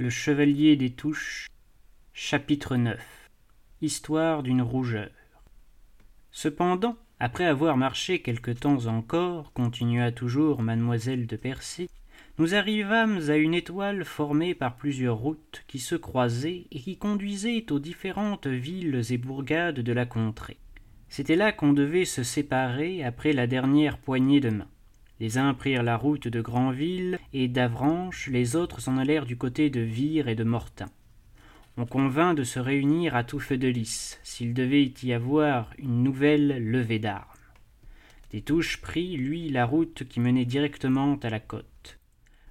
Le Chevalier des Touches, chapitre 9 Histoire d'une rougeur. Cependant, après avoir marché quelque temps encore, continua toujours mademoiselle de Percy, nous arrivâmes à une étoile formée par plusieurs routes qui se croisaient et qui conduisaient aux différentes villes et bourgades de la contrée. C'était là qu'on devait se séparer après la dernière poignée de main. Les uns prirent la route de Granville et d'Avranches, les autres s'en allèrent du côté de Vire et de Mortain. On convint de se réunir à tout feu de lys, s'il devait y avoir une nouvelle levée d'armes. Des touches prit, lui, la route qui menait directement à la côte.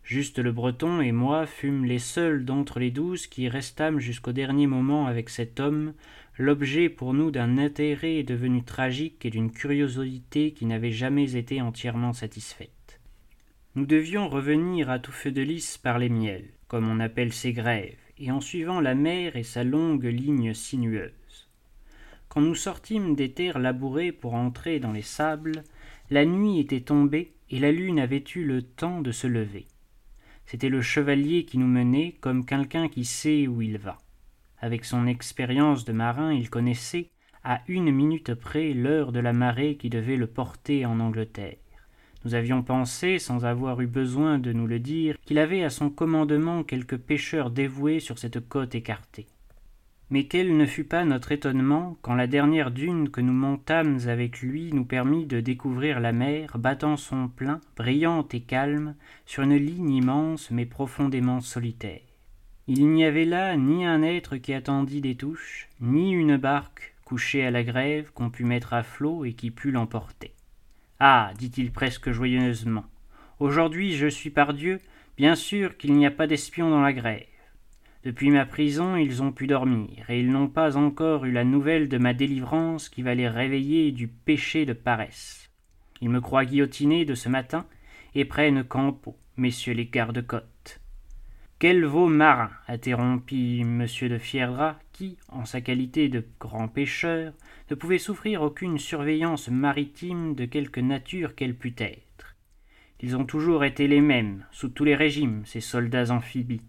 Juste le Breton et moi fûmes les seuls d'entre les douze qui restâmes jusqu'au dernier moment avec cet homme, l'objet pour nous d'un intérêt devenu tragique et d'une curiosité qui n'avait jamais été entièrement satisfaite. Nous devions revenir à tout feu de lys par les miels, comme on appelle ces grèves, et en suivant la mer et sa longue ligne sinueuse. Quand nous sortîmes des terres labourées pour entrer dans les sables, la nuit était tombée et la lune avait eu le temps de se lever. C'était le chevalier qui nous menait comme quelqu'un qui sait où il va. Avec son expérience de marin, il connaissait, à une minute près, l'heure de la marée qui devait le porter en Angleterre. Nous avions pensé, sans avoir eu besoin de nous le dire, qu'il avait à son commandement quelques pêcheurs dévoués sur cette côte écartée. Mais quel ne fut pas notre étonnement quand la dernière dune que nous montâmes avec lui nous permit de découvrir la mer battant son plein, brillante et calme, sur une ligne immense mais profondément solitaire. Il n'y avait là ni un être qui attendît des touches, ni une barque couchée à la grève qu'on pût mettre à flot et qui pût l'emporter. Ah. dit-il presque joyeusement. Aujourd'hui je suis par Dieu, bien sûr qu'il n'y a pas d'espions dans la grève. Depuis ma prison ils ont pu dormir, et ils n'ont pas encore eu la nouvelle de ma délivrance qui va les réveiller du péché de paresse. Ils me croient guillotiné de ce matin, et prennent Campo, messieurs les gardes-côtes. Quel vaut marin interrompit M. de Fierdra, qui, en sa qualité de grand pêcheur, ne pouvait souffrir aucune surveillance maritime de quelque nature qu'elle pût être. Ils ont toujours été les mêmes, sous tous les régimes, ces soldats amphibies.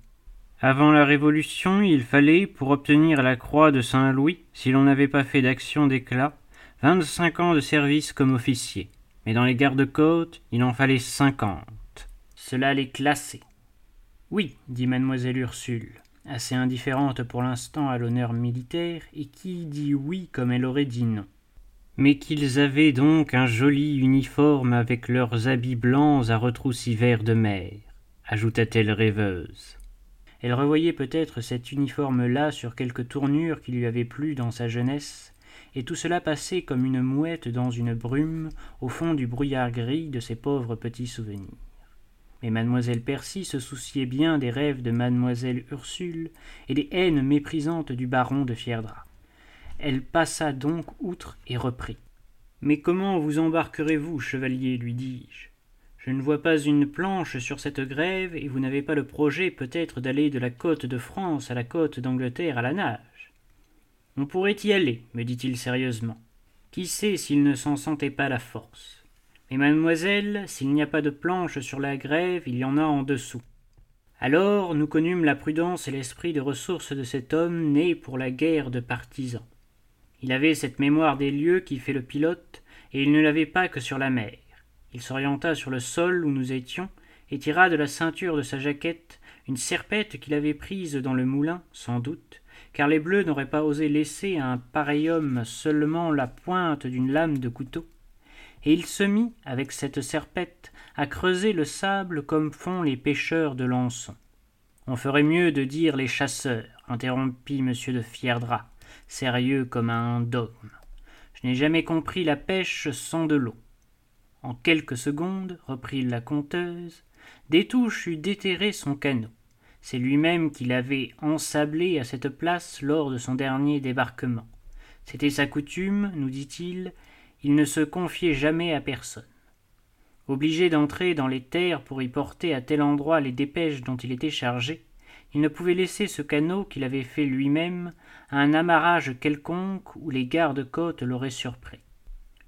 Avant la Révolution, il fallait, pour obtenir la croix de Saint-Louis, si l'on n'avait pas fait d'action d'éclat, vingt-cinq ans de service comme officier. Mais dans les gardes-côtes, il en fallait cinquante. Cela les classait. Oui, dit mademoiselle Ursule, assez indifférente pour l'instant à l'honneur militaire, et qui dit oui comme elle aurait dit non. Mais qu'ils avaient donc un joli uniforme avec leurs habits blancs à retroussis vert de mer, ajouta-t-elle rêveuse. Elle revoyait peut-être cet uniforme-là sur quelque tournure qui lui avait plu dans sa jeunesse, et tout cela passait comme une mouette dans une brume au fond du brouillard gris de ses pauvres petits souvenirs. Mais mademoiselle Percy se souciait bien des rêves de mademoiselle Ursule et des haines méprisantes du baron de Fierdra. Elle passa donc outre et reprit. Mais comment vous embarquerez-vous, chevalier? lui dis-je. Je ne vois pas une planche sur cette grève, et vous n'avez pas le projet peut-être d'aller de la côte de France à la côte d'Angleterre à la nage. On pourrait y aller, me dit-il sérieusement. Qui sait s'il ne s'en sentait pas la force? Mais mademoiselle, s'il n'y a pas de planche sur la grève, il y en a en dessous. Alors nous connûmes la prudence et l'esprit de ressources de cet homme né pour la guerre de partisans. Il avait cette mémoire des lieux qui fait le pilote, et il ne l'avait pas que sur la mer. Il s'orienta sur le sol où nous étions, et tira de la ceinture de sa jaquette une serpette qu'il avait prise dans le moulin, sans doute, car les bleus n'auraient pas osé laisser à un pareil homme seulement la pointe d'une lame de couteau et il se mit, avec cette serpette, à creuser le sable comme font les pêcheurs de l'ançon. On ferait mieux de dire les chasseurs, interrompit M. de Fierdra, sérieux comme un dogme. Je n'ai jamais compris la pêche sans de l'eau. En quelques secondes, reprit la conteuse, Détouche eut déterré son canot. C'est lui-même qui l'avait ensablé à cette place lors de son dernier débarquement. C'était sa coutume, nous dit-il, il ne se confiait jamais à personne. Obligé d'entrer dans les terres pour y porter à tel endroit les dépêches dont il était chargé, il ne pouvait laisser ce canot qu'il avait fait lui-même à un amarrage quelconque où les gardes-côtes l'auraient surpris.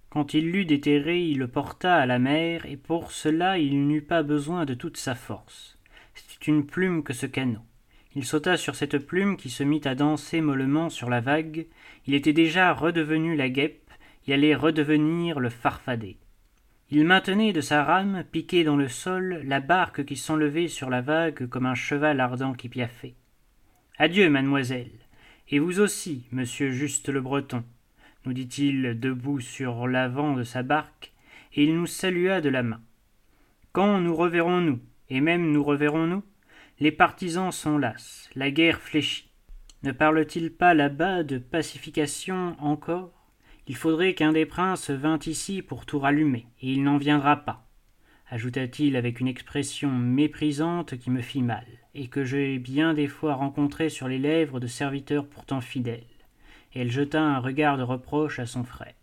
Quand il l'eut déterré, il le porta à la mer, et pour cela il n'eut pas besoin de toute sa force. C'était une plume que ce canot. Il sauta sur cette plume qui se mit à danser mollement sur la vague. Il était déjà redevenu la guêpe, il allait redevenir le farfadet. Il maintenait de sa rame, piquée dans le sol, la barque qui s'enlevait sur la vague comme un cheval ardent qui piaffait. Adieu, mademoiselle, et vous aussi, monsieur Juste le Breton, nous dit-il debout sur l'avant de sa barque, et il nous salua de la main. Quand nous reverrons-nous, et même nous reverrons-nous Les partisans sont las, la guerre fléchit. Ne parle-t-il pas là-bas de pacification encore? Il faudrait qu'un des princes vînt ici pour tout rallumer, et il n'en viendra pas, ajouta-t-il avec une expression méprisante qui me fit mal, et que j'ai bien des fois rencontrée sur les lèvres de serviteurs pourtant fidèles. Et elle jeta un regard de reproche à son frère.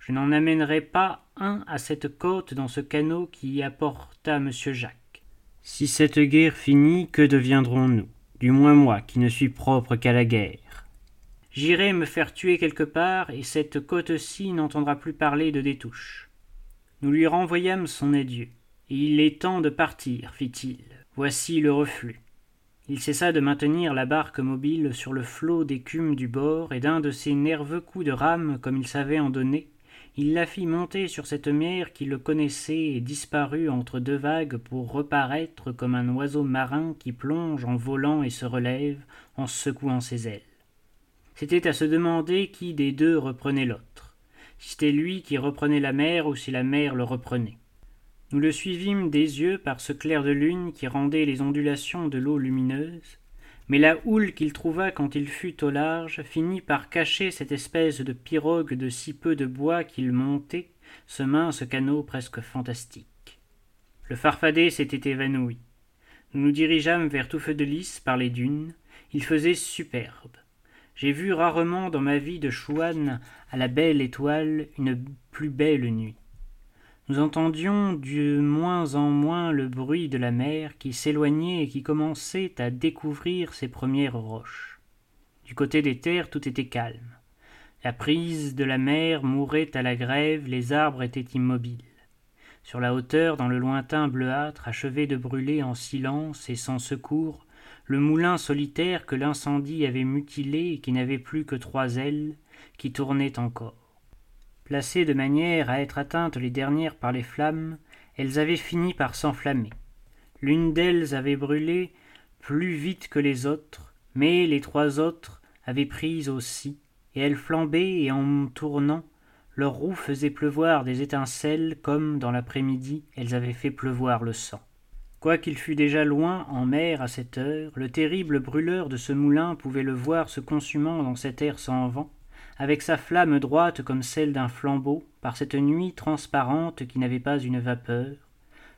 Je n'en amènerai pas un à cette côte dans ce canot qui y apporta monsieur Jacques. Si cette guerre finit, que deviendrons-nous? Du moins moi, qui ne suis propre qu'à la guerre. J'irai me faire tuer quelque part, et cette côte-ci n'entendra plus parler de Détouche. Nous lui renvoyâmes son adieu. Il est temps de partir, fit-il. Voici le reflux. Il cessa de maintenir la barque mobile sur le flot d'écume du bord, et d'un de ses nerveux coups de rame, comme il savait en donner, il la fit monter sur cette mer qui le connaissait et disparut entre deux vagues pour reparaître comme un oiseau marin qui plonge en volant et se relève en secouant ses ailes. C'était à se demander qui des deux reprenait l'autre, si c'était lui qui reprenait la mer ou si la mer le reprenait. Nous le suivîmes des yeux par ce clair de lune qui rendait les ondulations de l'eau lumineuse, mais la houle qu'il trouva quand il fut au large finit par cacher cette espèce de pirogue de si peu de bois qu'il montait, ce mince canot presque fantastique. Le farfadet s'était évanoui. Nous nous dirigeâmes vers tout feu de lys par les dunes. Il faisait superbe. J'ai vu rarement dans ma vie de chouane à la belle étoile une plus belle nuit. Nous entendions de moins en moins le bruit de la mer qui s'éloignait et qui commençait à découvrir ses premières roches. Du côté des terres tout était calme. La prise de la mer mourait à la grève, les arbres étaient immobiles. Sur la hauteur, dans le lointain bleuâtre, achevé de brûler en silence et sans secours, le moulin solitaire que l'incendie avait mutilé et qui n'avait plus que trois ailes, qui tournaient encore. Placées de manière à être atteintes les dernières par les flammes, elles avaient fini par s'enflammer. L'une d'elles avait brûlé plus vite que les autres, mais les trois autres avaient pris aussi, et elles flambaient et en tournant, leurs roues faisaient pleuvoir des étincelles comme, dans l'après-midi, elles avaient fait pleuvoir le sang. Quoiqu'il fût déjà loin en mer à cette heure, le terrible brûleur de ce moulin pouvait le voir se consumant dans cet air sans vent, avec sa flamme droite comme celle d'un flambeau, par cette nuit transparente qui n'avait pas une vapeur.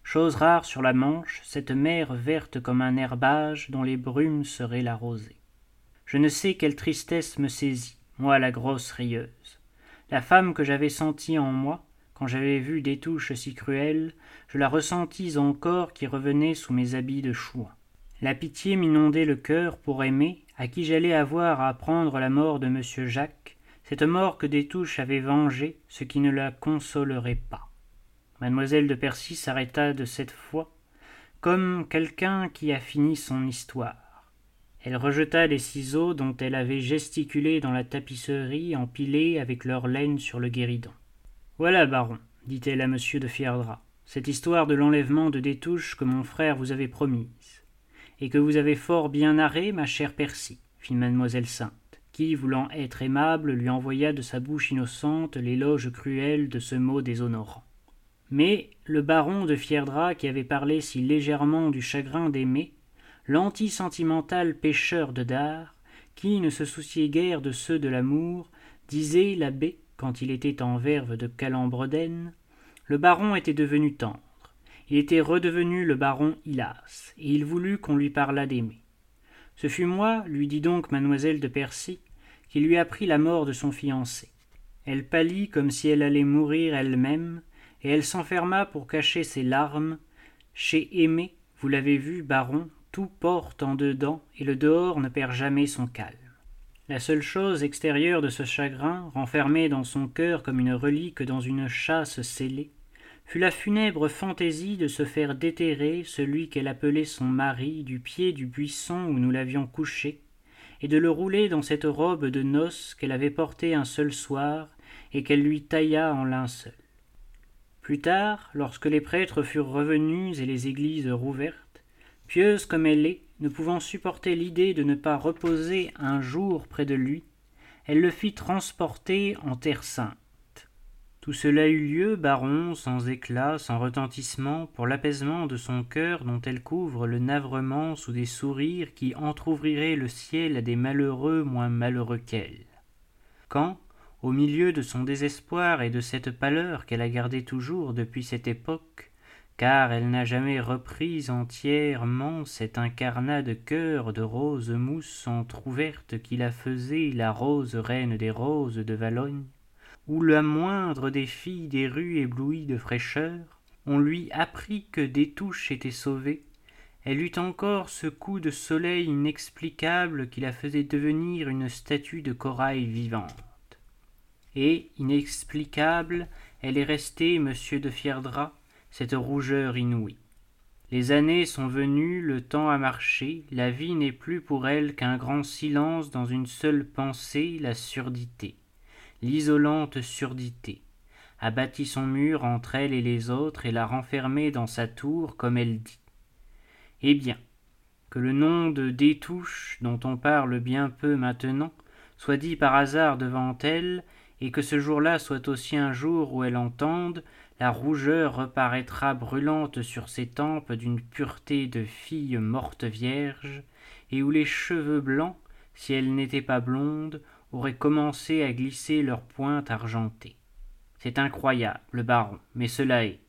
Chose rare sur la Manche, cette mer verte comme un herbage dont les brumes seraient la rosée. Je ne sais quelle tristesse me saisit, moi la grosse rieuse. La femme que j'avais sentie en moi, quand j'avais vu des touches si cruelles, je la ressentis encore qui revenait sous mes habits de chouan. La pitié m'inondait le cœur pour aimer, à qui j'allais avoir à apprendre la mort de monsieur Jacques, cette mort que des touches avait vengée, ce qui ne la consolerait pas. Mademoiselle de Percy s'arrêta de cette fois, comme quelqu'un qui a fini son histoire. Elle rejeta les ciseaux dont elle avait gesticulé dans la tapisserie empilés avec leur laine sur le guéridon. Voilà, baron, dit-elle à monsieur de Fierdra, cette histoire de l'enlèvement de Détouche que mon frère vous avait promise, et que vous avez fort bien narrée, ma chère Percy, fit mademoiselle Sainte, qui, voulant être aimable, lui envoya de sa bouche innocente l'éloge cruel de ce mot déshonorant. Mais le baron de Fierdra, qui avait parlé si légèrement du chagrin d'aimer, l'anti-sentimental pêcheur de dard, qui ne se souciait guère de ceux de l'amour, disait l'abbé quand il était en verve de Calembredaine, le baron était devenu tendre. Il était redevenu le baron Hilas, et il voulut qu'on lui parlât d'aimer. Ce fut moi, lui dit donc mademoiselle de Percy, qui lui apprit la mort de son fiancé. Elle pâlit comme si elle allait mourir elle-même, et elle s'enferma pour cacher ses larmes. Chez Aimé, vous l'avez vu, baron, tout porte en dedans, et le dehors ne perd jamais son calme. La seule chose extérieure de ce chagrin, renfermée dans son cœur comme une relique dans une chasse scellée, fut la funèbre fantaisie de se faire déterrer celui qu'elle appelait son mari du pied du buisson où nous l'avions couché, et de le rouler dans cette robe de noces qu'elle avait portée un seul soir et qu'elle lui tailla en linceul. Plus tard, lorsque les prêtres furent revenus et les églises rouvertes, pieuse comme elle est, ne pouvant supporter l'idée de ne pas reposer un jour près de lui, elle le fit transporter en terre sainte. Tout cela eut lieu, baron, sans éclat, sans retentissement, pour l'apaisement de son cœur dont elle couvre le navrement sous des sourires qui entr'ouvriraient le ciel à des malheureux moins malheureux qu'elle. Quand, au milieu de son désespoir et de cette pâleur qu'elle a gardée toujours depuis cette époque, car elle n'a jamais repris entièrement cet incarnat de cœur de rose mousse entr'ouverte qui la faisait la rose reine des roses de Valogne, où la moindre des filles des rues éblouies de fraîcheur, on lui apprit que des touches étaient sauvées, elle eut encore ce coup de soleil inexplicable qui la faisait devenir une statue de corail vivante. Et, inexplicable, elle est restée, monsieur de Fierdra, cette rougeur inouïe. Les années sont venues, le temps a marché, la vie n'est plus pour elle qu'un grand silence dans une seule pensée, la surdité l'isolante surdité, a bâti son mur entre elle et les autres et l'a renfermée dans sa tour, comme elle dit. Eh bien, que le nom de Détouche, dont on parle bien peu maintenant, soit dit par hasard devant elle, et que ce jour-là soit aussi un jour où elle entende, la rougeur reparaîtra brûlante sur ses tempes d'une pureté de fille morte vierge, et où les cheveux blancs, si elle n'était pas blonde, auraient commencé à glisser leurs pointes argentées. C'est incroyable, baron, mais cela est.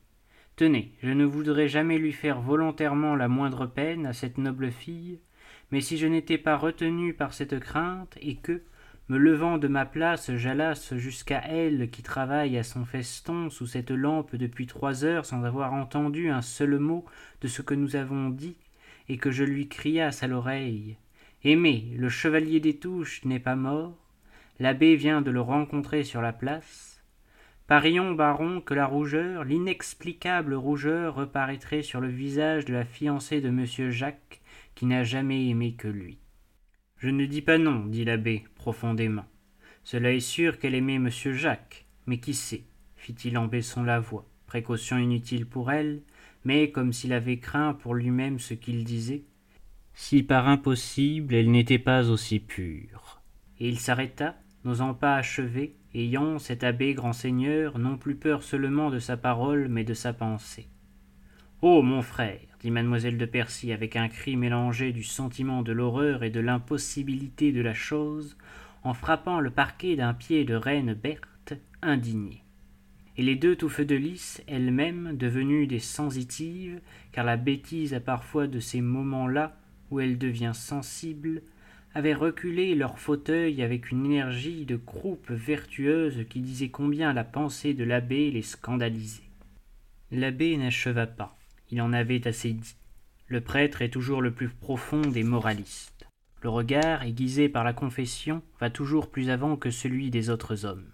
Tenez, je ne voudrais jamais lui faire volontairement la moindre peine à cette noble fille, mais si je n'étais pas retenu par cette crainte, et que, me levant de ma place, j'allasse jusqu'à elle qui travaille à son feston sous cette lampe depuis trois heures sans avoir entendu un seul mot de ce que nous avons dit, et que je lui criasse à l'oreille. Aimez, le chevalier des touches n'est pas mort, l'abbé vient de le rencontrer sur la place. Parions, baron, que la rougeur, l'inexplicable rougeur, reparaîtrait sur le visage de la fiancée de monsieur Jacques, qui n'a jamais aimé que lui. Je ne dis pas non, dit l'abbé, profondément. Cela est sûr qu'elle aimait monsieur Jacques, mais qui sait fit-il en baissant la voix, précaution inutile pour elle, mais comme s'il avait craint pour lui-même ce qu'il disait, si par impossible elle n'était pas aussi pure. Et il s'arrêta, n'osant pas achever, ayant, cet abbé grand seigneur, non plus peur seulement de sa parole, mais de sa pensée. Oh. Mon frère, dit mademoiselle de Percy avec un cri mélangé du sentiment de l'horreur et de l'impossibilité de la chose, en frappant le parquet d'un pied de reine Berthe, indignée. Et les deux touffes de lys, elles-mêmes, devenues des sensitives, car la bêtise a parfois de ces moments-là où elle devient sensible, avaient reculé leur fauteuil avec une énergie de croupe vertueuse qui disait combien la pensée de l'abbé les scandalisait. L'abbé n'acheva pas, il en avait assez dit. Le prêtre est toujours le plus profond des moralistes. Le regard, aiguisé par la confession, va toujours plus avant que celui des autres hommes.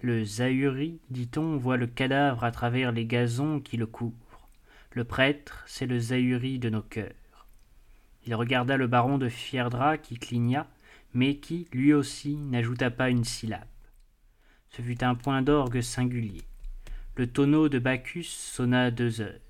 Le Zahuri, dit-on, voit le cadavre à travers les gazons qui le couvrent. Le prêtre, c'est le Zahuri de nos cœurs. Il regarda le baron de Fierdra qui cligna, mais qui, lui aussi, n'ajouta pas une syllabe. Ce fut un point d'orgue singulier. Le tonneau de Bacchus sonna deux heures.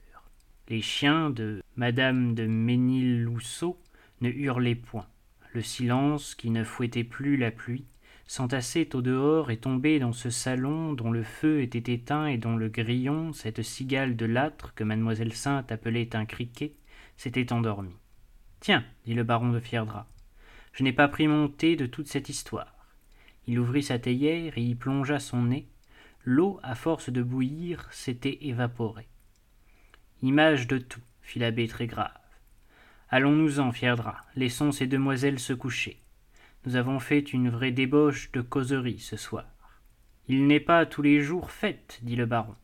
Les chiens de madame de Ménillousseau ne hurlaient point. Le silence, qui ne fouettait plus la pluie, s'entassait au dehors et tombait dans ce salon dont le feu était éteint et dont le grillon, cette cigale de l'âtre que mademoiselle Sainte appelait un criquet, s'était endormi. Tiens, dit le baron de Fierdra, je n'ai pas pris mon thé de toute cette histoire. Il ouvrit sa théière et y plongea son nez. L'eau, à force de bouillir, s'était évaporée. Image de tout, fit l'abbé très grave. Allons-nous-en, Fierdra, laissons ces demoiselles se coucher. Nous avons fait une vraie débauche de causerie ce soir. Il n'est pas tous les jours fête, dit le baron.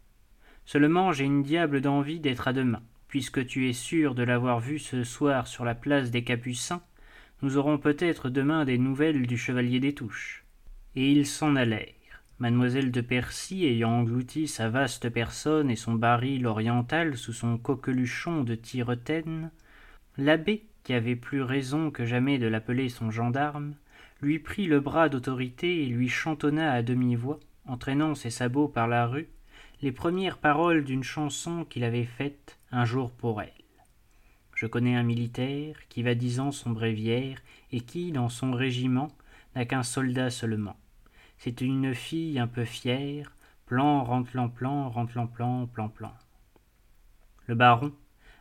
Seulement j'ai une diable d'envie d'être à demain puisque tu es sûr de l'avoir vu ce soir sur la place des Capucins, nous aurons peut-être demain des nouvelles du chevalier des Touches. Et ils s'en allèrent. Mademoiselle de Percy ayant englouti sa vaste personne et son baril oriental sous son coqueluchon de tiretaine, l'abbé, qui avait plus raison que jamais de l'appeler son gendarme, lui prit le bras d'autorité et lui chantonna à demi-voix, entraînant ses sabots par la rue, les premières paroles d'une chanson qu'il avait faite un jour pour elle. Je connais un militaire qui va dix ans son bréviaire et qui, dans son régiment, n'a qu'un soldat seulement. C'est une fille un peu fière, plan, rentlant, plan, rentlant, plan, plan, plan. Le baron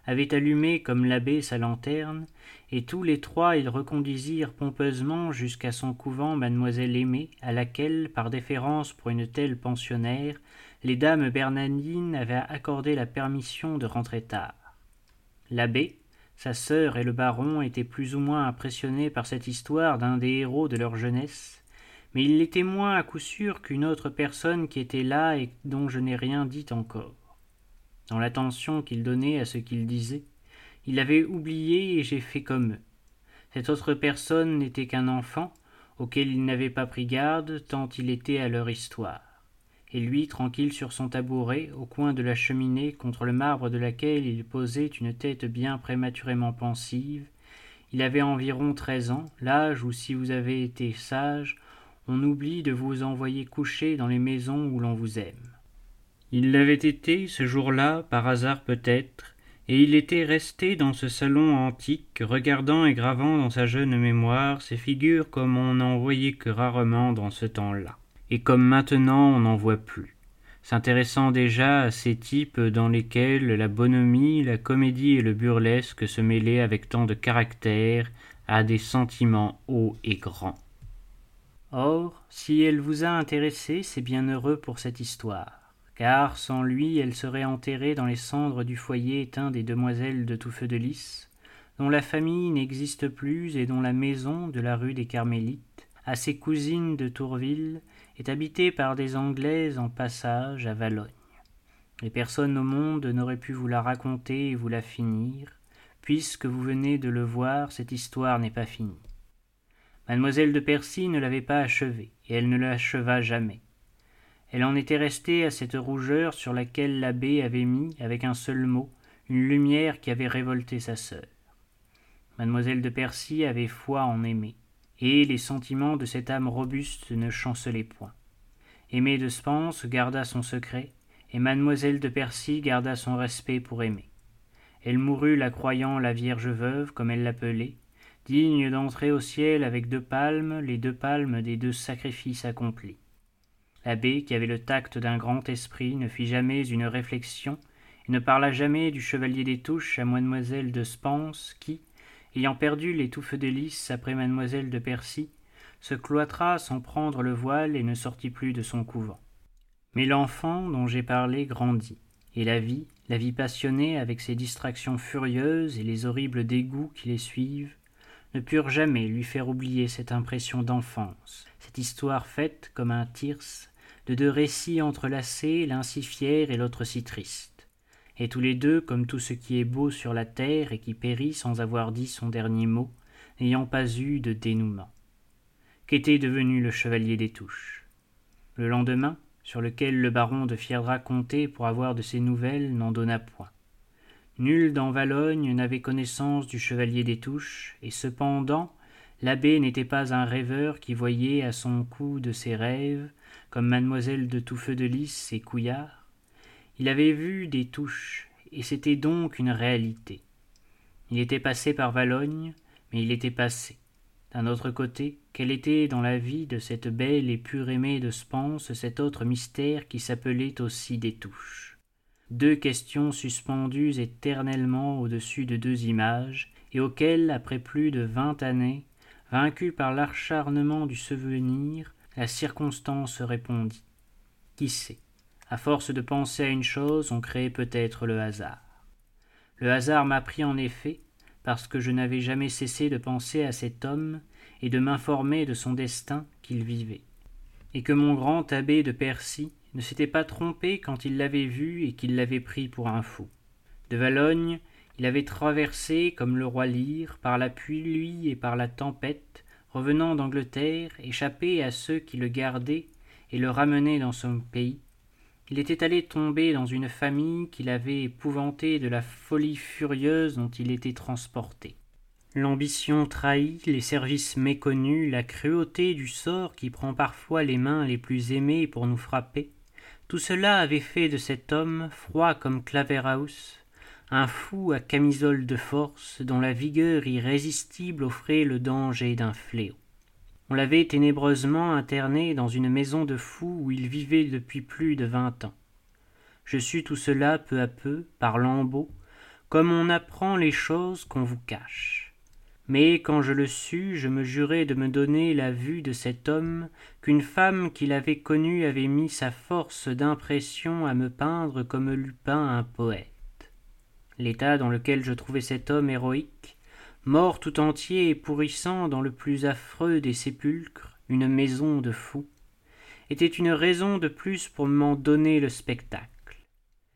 avait allumé comme l'abbé sa lanterne, et tous les trois ils reconduisirent pompeusement jusqu'à son couvent mademoiselle aimée, à laquelle, par déférence pour une telle pensionnaire, les dames bernardines avaient accordé la permission de rentrer tard. L'abbé, sa sœur et le baron étaient plus ou moins impressionnés par cette histoire d'un des héros de leur jeunesse, mais il l'était moins à coup sûr qu'une autre personne qui était là et dont je n'ai rien dit encore. Dans l'attention qu'il donnait à ce qu'il disait, il avait oublié et j'ai fait comme eux. Cette autre personne n'était qu'un enfant, auquel il n'avait pas pris garde tant il était à leur histoire et lui tranquille sur son tabouret au coin de la cheminée contre le marbre de laquelle il posait une tête bien prématurément pensive il avait environ treize ans l'âge où si vous avez été sage on oublie de vous envoyer coucher dans les maisons où l'on vous aime. Il l'avait été ce jour-là par hasard peut-être et il était resté dans ce salon antique regardant et gravant dans sa jeune mémoire ces figures comme on n'en voyait que rarement dans ce temps-là. Et comme maintenant on n'en voit plus, s'intéressant déjà à ces types dans lesquels la bonhomie, la comédie et le burlesque se mêlaient avec tant de caractère à des sentiments hauts et grands. Or, si elle vous a intéressé, c'est bien heureux pour cette histoire, car sans lui elle serait enterrée dans les cendres du foyer éteint des demoiselles de tout feu de lys, dont la famille n'existe plus et dont la maison de la rue des Carmélites, à ses cousines de Tourville, est habité par des Anglaises en passage à Valogne. Les personnes au monde n'auraient pu vous la raconter et vous la finir. Puisque vous venez de le voir, cette histoire n'est pas finie. Mademoiselle de Percy ne l'avait pas achevée, et elle ne l'acheva jamais. Elle en était restée à cette rougeur sur laquelle l'abbé avait mis, avec un seul mot, une lumière qui avait révolté sa sœur. Mademoiselle de Percy avait foi en aimer et les sentiments de cette âme robuste ne chancelaient point. Aimé de Spence garda son secret, et mademoiselle de Percy garda son respect pour aimer. Elle mourut la croyant la Vierge veuve, comme elle l'appelait, digne d'entrer au ciel avec deux palmes, les deux palmes des deux sacrifices accomplis. L'abbé, qui avait le tact d'un grand esprit, ne fit jamais une réflexion, et ne parla jamais du chevalier des touches à mademoiselle de Spence, qui, ayant perdu les touffes de lys après mademoiselle de Percy, se cloîtra sans prendre le voile et ne sortit plus de son couvent. Mais l'enfant dont j'ai parlé grandit, et la vie, la vie passionnée avec ses distractions furieuses et les horribles dégoûts qui les suivent, ne purent jamais lui faire oublier cette impression d'enfance, cette histoire faite comme un tirse de deux récits entrelacés, l'un si fier et l'autre si triste et tous les deux, comme tout ce qui est beau sur la terre et qui périt sans avoir dit son dernier mot, n'ayant pas eu de dénouement. Qu'était devenu le chevalier des touches? Le lendemain, sur lequel le baron de Fierdra comptait pour avoir de ses nouvelles, n'en donna point. Nul dans Valogne n'avait connaissance du chevalier des touches, et cependant l'abbé n'était pas un rêveur qui voyait à son cou de ses rêves, comme mademoiselle de Touffeux de Lys et Couillard, il avait vu des touches, et c'était donc une réalité. Il était passé par Valogne, mais il était passé. D'un autre côté, quel était dans la vie de cette belle et pure aimée de Spence cet autre mystère qui s'appelait aussi des touches? Deux questions suspendues éternellement au-dessus de deux images, et auxquelles, après plus de vingt années, vaincu par l'acharnement du souvenir, la circonstance répondit. Qui sait? À force de penser à une chose, on crée peut-être le hasard. Le hasard m'a pris en effet, parce que je n'avais jamais cessé de penser à cet homme et de m'informer de son destin qu'il vivait, et que mon grand abbé de Percy ne s'était pas trompé quand il l'avait vu et qu'il l'avait pris pour un fou. De Valogne, il avait traversé, comme le roi Lyre, par la pluie et par la tempête, revenant d'Angleterre, échappé à ceux qui le gardaient et le ramener dans son pays, il était allé tomber dans une famille qui l'avait épouvanté de la folie furieuse dont il était transporté. L'ambition trahie, les services méconnus, la cruauté du sort qui prend parfois les mains les plus aimées pour nous frapper, tout cela avait fait de cet homme, froid comme Claverhouse, un fou à camisole de force dont la vigueur irrésistible offrait le danger d'un fléau. On l'avait ténébreusement interné dans une maison de fous où il vivait depuis plus de vingt ans. Je sus tout cela peu à peu, par lambeaux, comme on apprend les choses qu'on vous cache. Mais quand je le sus, je me jurai de me donner la vue de cet homme qu'une femme qui l'avait connu avait mis sa force d'impression à me peindre comme l'eût peint un poète. L'état dans lequel je trouvais cet homme héroïque, mort tout entier et pourrissant dans le plus affreux des sépulcres, une maison de fous, était une raison de plus pour m'en donner le spectacle.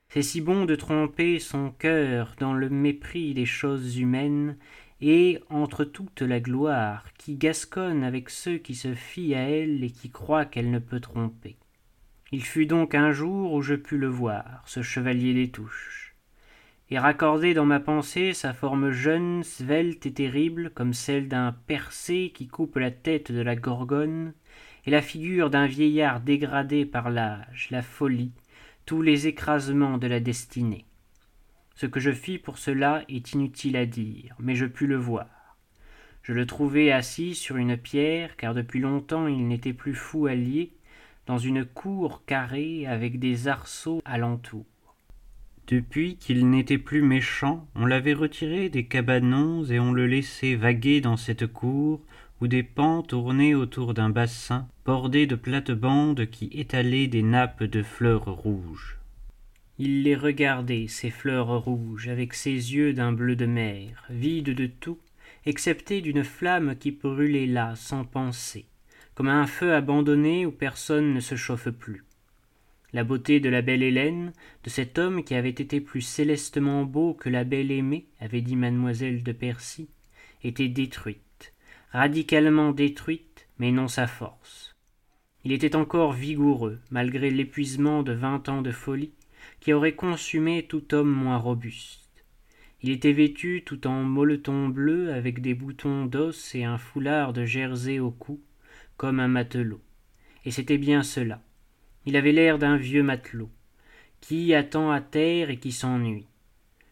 C'est si bon de tromper son cœur dans le mépris des choses humaines, et, entre toute la gloire, qui gasconne avec ceux qui se fient à elle et qui croient qu'elle ne peut tromper. Il fut donc un jour où je pus le voir, ce chevalier des touches et raccorder dans ma pensée sa forme jeune, svelte et terrible, comme celle d'un Persée qui coupe la tête de la Gorgone, et la figure d'un vieillard dégradé par l'âge, la folie, tous les écrasements de la destinée. Ce que je fis pour cela est inutile à dire, mais je pus le voir. Je le trouvai assis sur une pierre, car depuis longtemps il n'était plus fou allié, dans une cour carrée avec des arceaux alentour. Depuis qu'il n'était plus méchant, on l'avait retiré des cabanons et on le laissait vaguer dans cette cour où des pans tournaient autour d'un bassin bordé de plates-bandes qui étalaient des nappes de fleurs rouges. Il les regardait, ces fleurs rouges, avec ses yeux d'un bleu de mer, vides de tout, excepté d'une flamme qui brûlait là, sans penser, comme un feu abandonné où personne ne se chauffe plus. La beauté de la belle Hélène, de cet homme qui avait été plus célestement beau que la belle aimée, avait dit mademoiselle de Percy, était détruite, radicalement détruite, mais non sa force. Il était encore vigoureux, malgré l'épuisement de vingt ans de folie, qui aurait consumé tout homme moins robuste. Il était vêtu tout en molleton bleu, avec des boutons d'os et un foulard de jersey au cou, comme un matelot. Et c'était bien cela il avait l'air d'un vieux matelot, qui attend à terre et qui s'ennuie.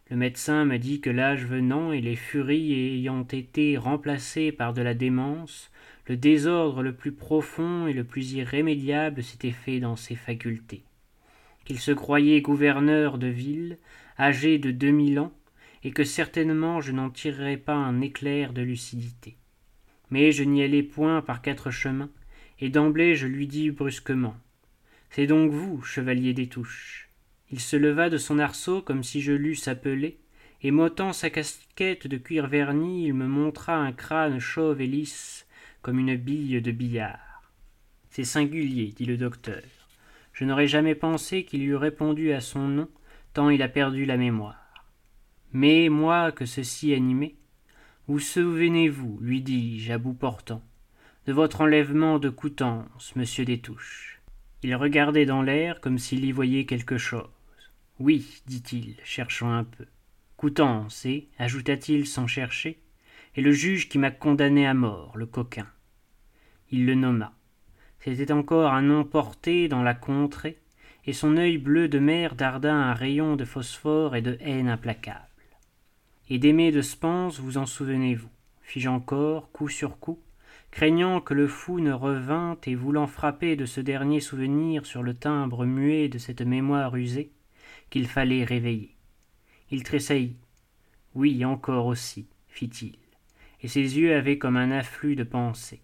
Le médecin me dit que l'âge venant et les furies ayant été remplacées par de la démence, le désordre le plus profond et le plus irrémédiable s'était fait dans ses facultés. Qu'il se croyait gouverneur de ville, âgé de deux mille ans, et que certainement je n'en tirerais pas un éclair de lucidité. Mais je n'y allai point par quatre chemins, et d'emblée je lui dis brusquement c'est donc vous, chevalier des touches. Il se leva de son arceau comme si je l'eusse appelé, et m'ôtant sa casquette de cuir verni, il me montra un crâne chauve et lisse, comme une bille de billard. C'est singulier, dit le docteur. Je n'aurais jamais pensé qu'il eût répondu à son nom, tant il a perdu la mémoire. Mais moi que ceci animait, vous souvenez-vous, lui dis-je à bout portant, de votre enlèvement de Coutances, monsieur Destouches il regardait dans l'air comme s'il y voyait quelque chose. Oui, dit-il, cherchant un peu. Coutances, et, ajouta-t-il sans chercher, et le juge qui m'a condamné à mort, le coquin. Il le nomma. C'était encore un nom porté dans la contrée, et son œil bleu de mer darda un rayon de phosphore et de haine implacable. Et d'aimer de Spence, vous en souvenez-vous, fis-je encore, coup sur coup, craignant que le fou ne revînt et voulant frapper de ce dernier souvenir sur le timbre muet de cette mémoire usée, qu'il fallait réveiller. Il tressaillit. Oui, encore aussi, fit-il, et ses yeux avaient comme un afflux de pensées.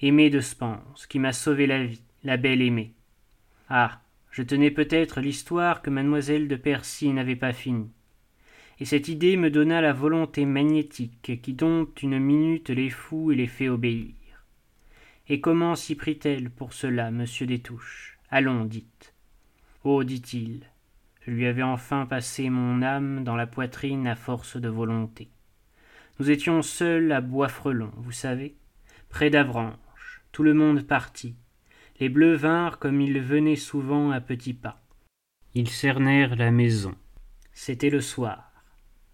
Aimée de Spence, qui m'a sauvé la vie, la belle aimée. Ah. Je tenais peut-être l'histoire que mademoiselle de Percy n'avait pas finie et cette idée me donna la volonté magnétique qui dompte une minute les fous et les fait obéir. Et comment s'y prit-elle pour cela, monsieur Destouches Allons, dites. Oh, dit-il, je lui avais enfin passé mon âme dans la poitrine à force de volonté. Nous étions seuls à Bois-Frelon, vous savez, près d'Avranches, tout le monde parti, Les bleus vinrent comme ils venaient souvent à petits pas. Ils cernèrent la maison. C'était le soir.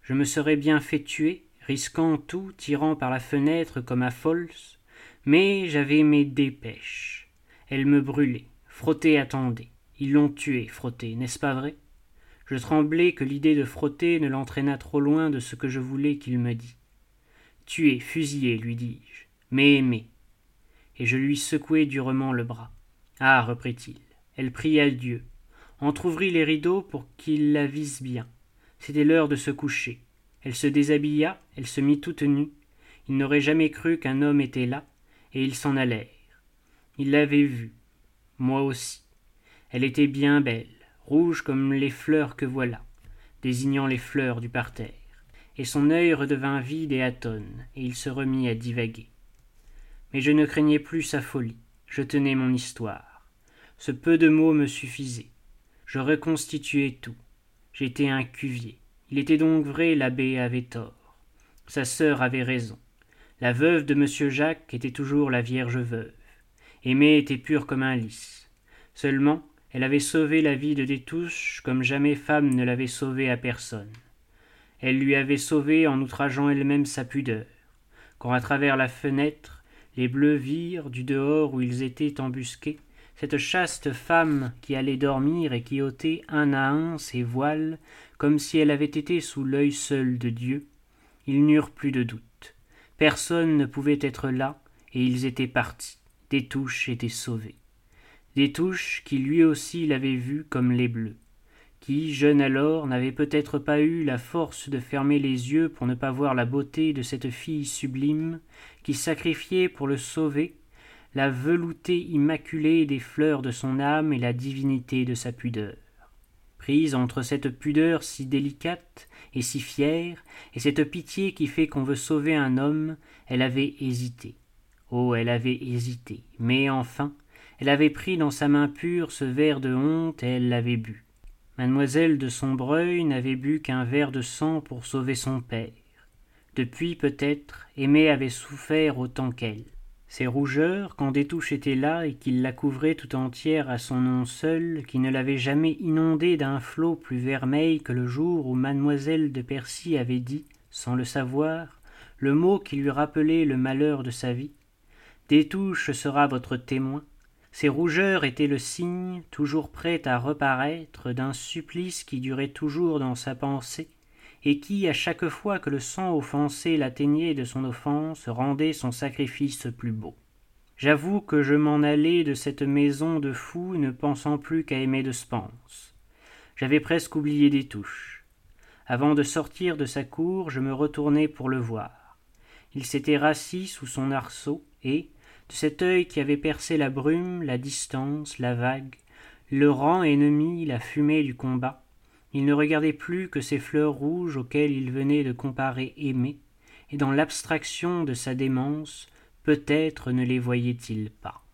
Je me serais bien fait tuer, risquant tout, tirant par la fenêtre comme à Fols, mais j'avais mes dépêches. Elles me brûlaient. Frotter attendait. Ils l'ont tué, Frotter, n'est-ce pas vrai? Je tremblais que l'idée de frotter ne l'entraînât trop loin de ce que je voulais qu'il me dît. Tué, fusillé, lui dis-je, mais aimé. Et je lui secouai durement le bras. Ah, reprit-il, elle pria Dieu, entr'ouvrit les rideaux pour qu'il la visse bien. C'était l'heure de se coucher. Elle se déshabilla, elle se mit toute nue. Il n'aurait jamais cru qu'un homme était là, et ils s'en allèrent. Il l'avait vue, moi aussi. Elle était bien belle, rouge comme les fleurs que voilà, désignant les fleurs du parterre, et son œil redevint vide et atone, et il se remit à divaguer. Mais je ne craignais plus sa folie, je tenais mon histoire. Ce peu de mots me suffisait. Je reconstituais tout. J'étais un cuvier. Il était donc vrai, l'abbé avait tort. Sa sœur avait raison. La veuve de monsieur Jacques était toujours la vierge veuve. Aimée était pure comme un lys. Seulement, elle avait sauvé la vie de Détouche comme jamais femme ne l'avait sauvée à personne. Elle lui avait sauvé en outrageant elle-même sa pudeur. Quand à travers la fenêtre, les bleus virent, du dehors où ils étaient embusqués, cette chaste femme qui allait dormir et qui ôtait un à un ses voiles, comme si elle avait été sous l'œil seul de Dieu, ils n'eurent plus de doute. Personne ne pouvait être là, et ils étaient partis. Détouche était sauvé. Détouche qui lui aussi l'avait vu comme les bleus, qui, jeune alors, n'avait peut-être pas eu la force de fermer les yeux pour ne pas voir la beauté de cette fille sublime, qui sacrifiait pour le sauver la veloutée immaculée des fleurs de son âme et la divinité de sa pudeur. Prise entre cette pudeur si délicate et si fière, et cette pitié qui fait qu'on veut sauver un homme, elle avait hésité. Oh, elle avait hésité, mais enfin, elle avait pris dans sa main pure ce verre de honte et elle l'avait bu. Mademoiselle de Sombreuil n'avait bu qu'un verre de sang pour sauver son père. Depuis, peut-être, Aimée avait souffert autant qu'elle. Ses rougeurs, quand des touches étaient là et qu'il la couvrait tout entière à son nom seul, qui ne l'avait jamais inondée d'un flot plus vermeil que le jour où mademoiselle de Percy avait dit, sans le savoir, le mot qui lui rappelait le malheur de sa vie, Détouche sera votre témoin. Ces rougeurs étaient le signe, toujours prêt à reparaître, d'un supplice qui durait toujours dans sa pensée, et qui, à chaque fois que le sang offensé l'atteignait de son offense, rendait son sacrifice plus beau. J'avoue que je m'en allais de cette maison de fou, ne pensant plus qu'à aimer de Spence. J'avais presque oublié des touches. Avant de sortir de sa cour, je me retournai pour le voir. Il s'était rassis sous son arceau, et, de cet œil qui avait percé la brume, la distance, la vague, le rang ennemi, la fumée du combat, il ne regardait plus que ces fleurs rouges auxquelles il venait de comparer Aimée, et dans l'abstraction de sa démence, peut-être ne les voyait-il pas.